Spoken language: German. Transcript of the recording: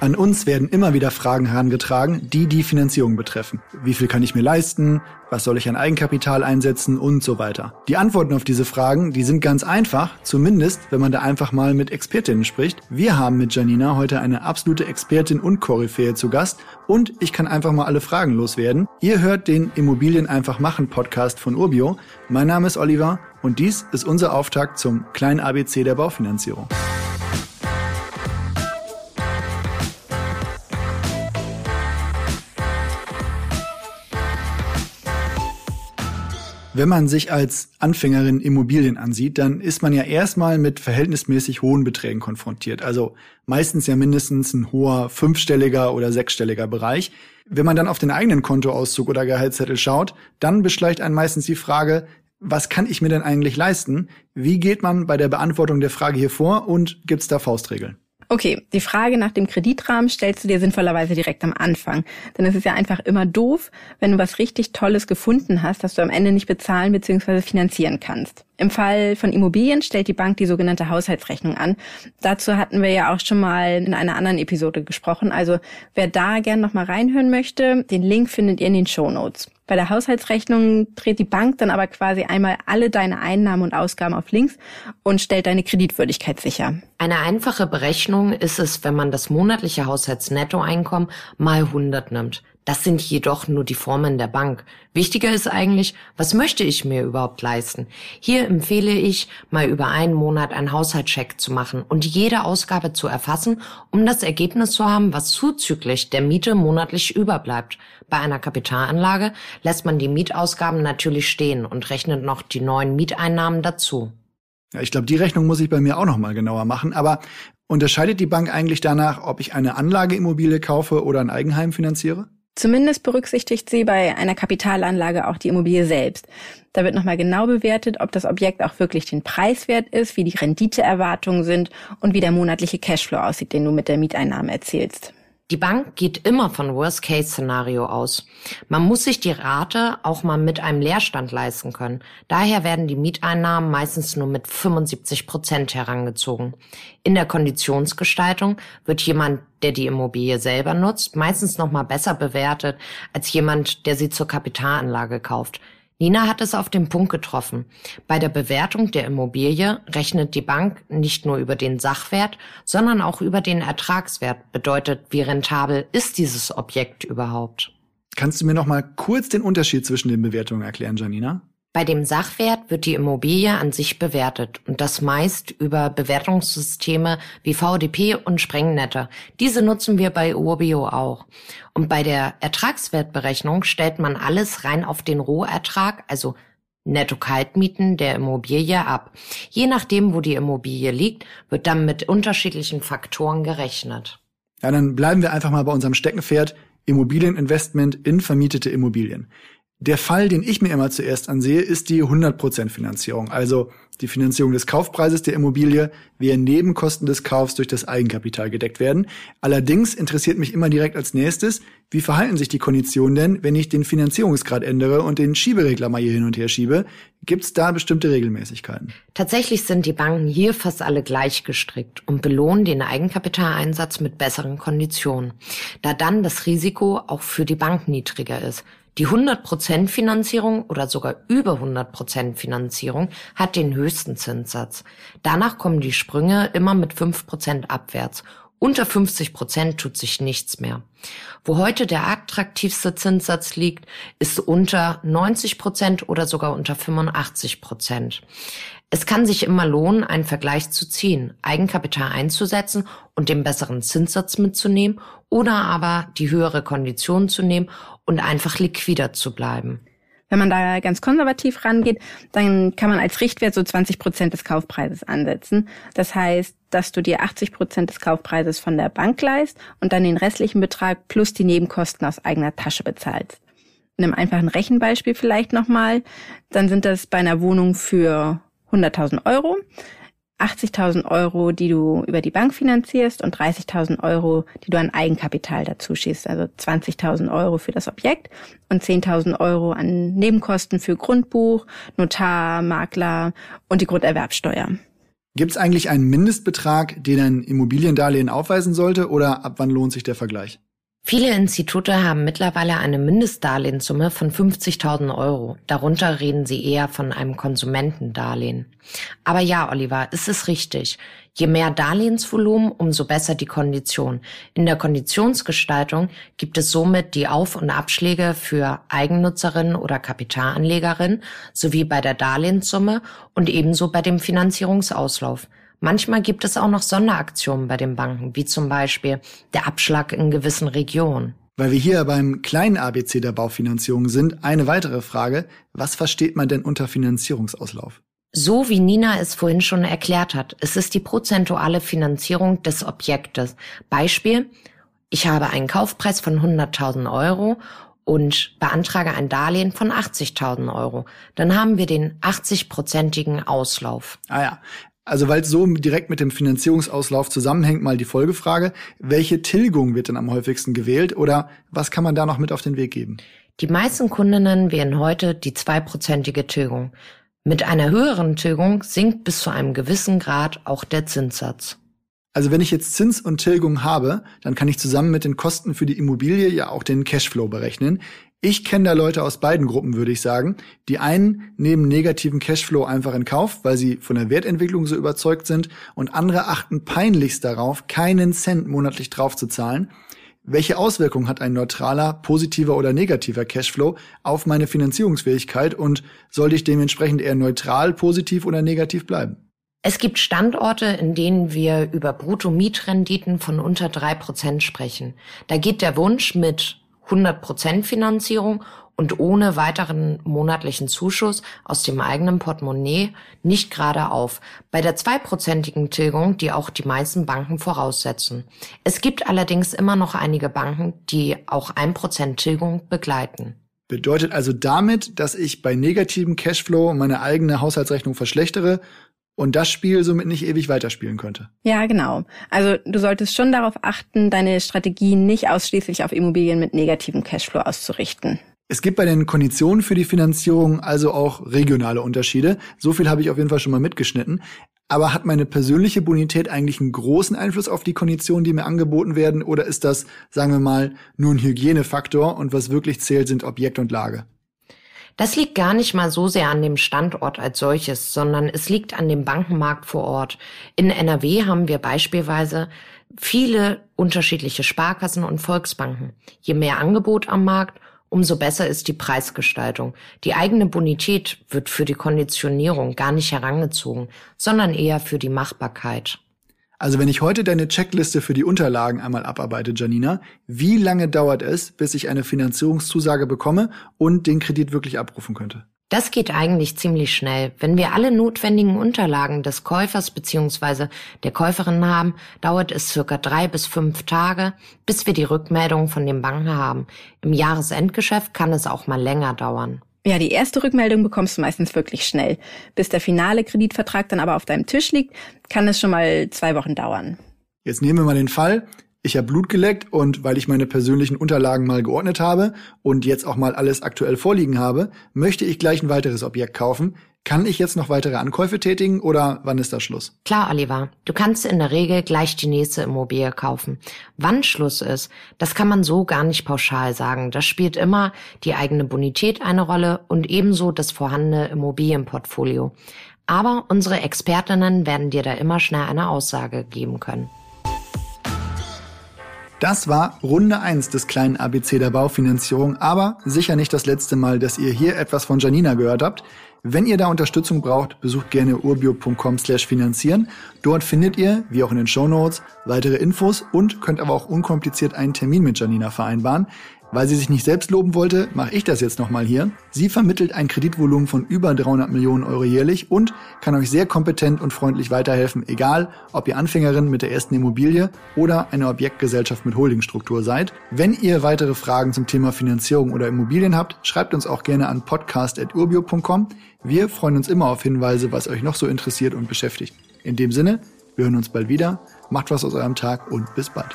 An uns werden immer wieder Fragen herangetragen, die die Finanzierung betreffen. Wie viel kann ich mir leisten? Was soll ich an Eigenkapital einsetzen? Und so weiter. Die Antworten auf diese Fragen, die sind ganz einfach, zumindest wenn man da einfach mal mit Expertinnen spricht. Wir haben mit Janina heute eine absolute Expertin und Koryphäe zu Gast und ich kann einfach mal alle Fragen loswerden. Ihr hört den Immobilien einfach machen Podcast von Urbio. Mein Name ist Oliver und dies ist unser Auftakt zum kleinen ABC der Baufinanzierung. Wenn man sich als Anfängerin Immobilien ansieht, dann ist man ja erstmal mit verhältnismäßig hohen Beträgen konfrontiert. Also meistens ja mindestens ein hoher fünfstelliger oder sechsstelliger Bereich. Wenn man dann auf den eigenen Kontoauszug oder Gehaltszettel schaut, dann beschleicht einen meistens die Frage, was kann ich mir denn eigentlich leisten? Wie geht man bei der Beantwortung der Frage hier vor und gibt's da Faustregeln? Okay, die Frage nach dem Kreditrahmen stellst du dir sinnvollerweise direkt am Anfang. Denn es ist ja einfach immer doof, wenn du was richtig Tolles gefunden hast, das du am Ende nicht bezahlen bzw. finanzieren kannst. Im Fall von Immobilien stellt die Bank die sogenannte Haushaltsrechnung an. Dazu hatten wir ja auch schon mal in einer anderen Episode gesprochen. Also wer da gern nochmal reinhören möchte, den Link findet ihr in den Show Notes. Bei der Haushaltsrechnung dreht die Bank dann aber quasi einmal alle deine Einnahmen und Ausgaben auf links und stellt deine Kreditwürdigkeit sicher. Eine einfache Berechnung ist es, wenn man das monatliche Haushaltsnettoeinkommen mal 100 nimmt. Das sind jedoch nur die Formen der Bank. Wichtiger ist eigentlich, was möchte ich mir überhaupt leisten? Hier empfehle ich, mal über einen Monat einen Haushaltscheck zu machen und jede Ausgabe zu erfassen, um das Ergebnis zu haben, was zuzüglich der Miete monatlich überbleibt. Bei einer Kapitalanlage lässt man die Mietausgaben natürlich stehen und rechnet noch die neuen Mieteinnahmen dazu. Ja, ich glaube, die Rechnung muss ich bei mir auch noch mal genauer machen. Aber unterscheidet die Bank eigentlich danach, ob ich eine Anlageimmobilie kaufe oder ein Eigenheim finanziere? Zumindest berücksichtigt sie bei einer Kapitalanlage auch die Immobilie selbst. Da wird nochmal genau bewertet, ob das Objekt auch wirklich den Preis wert ist, wie die Renditeerwartungen sind und wie der monatliche Cashflow aussieht, den du mit der Mieteinnahme erzielst. Die Bank geht immer von Worst-Case-Szenario aus. Man muss sich die Rate auch mal mit einem Leerstand leisten können. Daher werden die Mieteinnahmen meistens nur mit 75 Prozent herangezogen. In der Konditionsgestaltung wird jemand, der die Immobilie selber nutzt, meistens noch mal besser bewertet als jemand, der sie zur Kapitalanlage kauft. Nina hat es auf den Punkt getroffen. Bei der Bewertung der Immobilie rechnet die Bank nicht nur über den Sachwert, sondern auch über den Ertragswert. Bedeutet, wie rentabel ist dieses Objekt überhaupt? Kannst du mir noch mal kurz den Unterschied zwischen den Bewertungen erklären, Janina? Bei dem Sachwert wird die Immobilie an sich bewertet und das meist über Bewertungssysteme wie VDP und Sprengnetter. Diese nutzen wir bei Urbio auch. Und bei der Ertragswertberechnung stellt man alles rein auf den Rohertrag, also Netto-Kaltmieten der Immobilie ab. Je nachdem, wo die Immobilie liegt, wird dann mit unterschiedlichen Faktoren gerechnet. Ja, dann bleiben wir einfach mal bei unserem Steckenpferd Immobilieninvestment in vermietete Immobilien. Der Fall, den ich mir immer zuerst ansehe, ist die 100% Finanzierung. Also die Finanzierung des Kaufpreises der Immobilie, wie Nebenkosten des Kaufs durch das Eigenkapital gedeckt werden. Allerdings interessiert mich immer direkt als nächstes, wie verhalten sich die Konditionen denn, wenn ich den Finanzierungsgrad ändere und den Schieberegler mal hier hin und her schiebe? Gibt es da bestimmte Regelmäßigkeiten? Tatsächlich sind die Banken hier fast alle gleich gestrickt und belohnen den Eigenkapitaleinsatz mit besseren Konditionen, da dann das Risiko auch für die Bank niedriger ist. Die 100% Finanzierung oder sogar über 100% Finanzierung hat den höchsten Zinssatz. Danach kommen die Sprünge immer mit 5% abwärts. Unter 50% tut sich nichts mehr. Wo heute der attraktivste Zinssatz liegt, ist unter 90% oder sogar unter 85 Es kann sich immer lohnen, einen Vergleich zu ziehen, Eigenkapital einzusetzen und den besseren Zinssatz mitzunehmen oder aber die höhere Kondition zu nehmen und einfach liquider zu bleiben. Wenn man da ganz konservativ rangeht, dann kann man als Richtwert so 20 Prozent des Kaufpreises ansetzen. Das heißt, dass du dir 80 Prozent des Kaufpreises von der Bank leist und dann den restlichen Betrag plus die Nebenkosten aus eigener Tasche bezahlst. In einem einfachen Rechenbeispiel vielleicht nochmal, dann sind das bei einer Wohnung für 100.000 Euro. 80.000 Euro, die du über die Bank finanzierst und 30.000 Euro, die du an Eigenkapital dazu schießt. Also 20.000 Euro für das Objekt und 10.000 Euro an Nebenkosten für Grundbuch, Notar, Makler und die Grunderwerbsteuer. Gibt es eigentlich einen Mindestbetrag, den ein Immobiliendarlehen aufweisen sollte oder ab wann lohnt sich der Vergleich? Viele Institute haben mittlerweile eine Mindestdarlehenssumme von 50.000 Euro. Darunter reden sie eher von einem Konsumentendarlehen. Aber ja, Oliver, ist es richtig. Je mehr Darlehensvolumen, umso besser die Kondition. In der Konditionsgestaltung gibt es somit die Auf- und Abschläge für Eigennutzerinnen oder Kapitalanlegerinnen sowie bei der Darlehenssumme und ebenso bei dem Finanzierungsauslauf. Manchmal gibt es auch noch Sonderaktionen bei den Banken, wie zum Beispiel der Abschlag in gewissen Regionen. Weil wir hier beim kleinen ABC der Baufinanzierung sind, eine weitere Frage. Was versteht man denn unter Finanzierungsauslauf? So wie Nina es vorhin schon erklärt hat, es ist die prozentuale Finanzierung des Objektes. Beispiel, ich habe einen Kaufpreis von 100.000 Euro und beantrage ein Darlehen von 80.000 Euro. Dann haben wir den 80-prozentigen Auslauf. Ah ja, also weil es so direkt mit dem Finanzierungsauslauf zusammenhängt, mal die Folgefrage, welche Tilgung wird denn am häufigsten gewählt oder was kann man da noch mit auf den Weg geben? Die meisten Kundinnen wählen heute die zweiprozentige Tilgung. Mit einer höheren Tilgung sinkt bis zu einem gewissen Grad auch der Zinssatz. Also wenn ich jetzt Zins und Tilgung habe, dann kann ich zusammen mit den Kosten für die Immobilie ja auch den Cashflow berechnen. Ich kenne da Leute aus beiden Gruppen, würde ich sagen. Die einen nehmen negativen Cashflow einfach in Kauf, weil sie von der Wertentwicklung so überzeugt sind und andere achten peinlichst darauf, keinen Cent monatlich drauf zu zahlen. Welche Auswirkungen hat ein neutraler, positiver oder negativer Cashflow auf meine Finanzierungsfähigkeit und sollte ich dementsprechend eher neutral, positiv oder negativ bleiben? Es gibt Standorte, in denen wir über Brutto-Mietrenditen von unter drei Prozent sprechen. Da geht der Wunsch mit 100% Finanzierung und ohne weiteren monatlichen Zuschuss aus dem eigenen Portemonnaie nicht gerade auf. Bei der zweiprozentigen Tilgung, die auch die meisten Banken voraussetzen. Es gibt allerdings immer noch einige Banken, die auch 1% Tilgung begleiten. Bedeutet also damit, dass ich bei negativem Cashflow meine eigene Haushaltsrechnung verschlechtere und das Spiel somit nicht ewig weiterspielen könnte. Ja, genau. Also du solltest schon darauf achten, deine Strategie nicht ausschließlich auf Immobilien mit negativem Cashflow auszurichten. Es gibt bei den Konditionen für die Finanzierung also auch regionale Unterschiede. So viel habe ich auf jeden Fall schon mal mitgeschnitten. Aber hat meine persönliche Bonität eigentlich einen großen Einfluss auf die Konditionen, die mir angeboten werden? Oder ist das, sagen wir mal, nur ein Hygienefaktor und was wirklich zählt, sind Objekt und Lage? Das liegt gar nicht mal so sehr an dem Standort als solches, sondern es liegt an dem Bankenmarkt vor Ort. In NRW haben wir beispielsweise viele unterschiedliche Sparkassen und Volksbanken. Je mehr Angebot am Markt, umso besser ist die Preisgestaltung. Die eigene Bonität wird für die Konditionierung gar nicht herangezogen, sondern eher für die Machbarkeit. Also wenn ich heute deine Checkliste für die Unterlagen einmal abarbeite, Janina, wie lange dauert es, bis ich eine Finanzierungszusage bekomme und den Kredit wirklich abrufen könnte? Das geht eigentlich ziemlich schnell. Wenn wir alle notwendigen Unterlagen des Käufers bzw. der Käuferin haben, dauert es circa drei bis fünf Tage, bis wir die Rückmeldung von den Banken haben. Im Jahresendgeschäft kann es auch mal länger dauern. Ja, die erste Rückmeldung bekommst du meistens wirklich schnell. Bis der finale Kreditvertrag dann aber auf deinem Tisch liegt, kann es schon mal zwei Wochen dauern. Jetzt nehmen wir mal den Fall, ich habe Blut geleckt und weil ich meine persönlichen Unterlagen mal geordnet habe und jetzt auch mal alles aktuell vorliegen habe, möchte ich gleich ein weiteres Objekt kaufen. Kann ich jetzt noch weitere Ankäufe tätigen oder wann ist da Schluss? Klar, Oliver. Du kannst in der Regel gleich die nächste Immobilie kaufen. Wann Schluss ist, das kann man so gar nicht pauschal sagen. Das spielt immer die eigene Bonität eine Rolle und ebenso das vorhandene Immobilienportfolio. Aber unsere Expertinnen werden dir da immer schnell eine Aussage geben können. Das war Runde 1 des kleinen ABC der Baufinanzierung, aber sicher nicht das letzte Mal, dass ihr hier etwas von Janina gehört habt. Wenn ihr da Unterstützung braucht, besucht gerne urbio.com slash finanzieren. Dort findet ihr, wie auch in den Show Notes, weitere Infos und könnt aber auch unkompliziert einen Termin mit Janina vereinbaren. Weil sie sich nicht selbst loben wollte, mache ich das jetzt nochmal hier. Sie vermittelt ein Kreditvolumen von über 300 Millionen Euro jährlich und kann euch sehr kompetent und freundlich weiterhelfen, egal ob ihr Anfängerin mit der ersten Immobilie oder eine Objektgesellschaft mit Holdingstruktur seid. Wenn ihr weitere Fragen zum Thema Finanzierung oder Immobilien habt, schreibt uns auch gerne an podcast.urbio.com. Wir freuen uns immer auf Hinweise, was euch noch so interessiert und beschäftigt. In dem Sinne, wir hören uns bald wieder. Macht was aus eurem Tag und bis bald.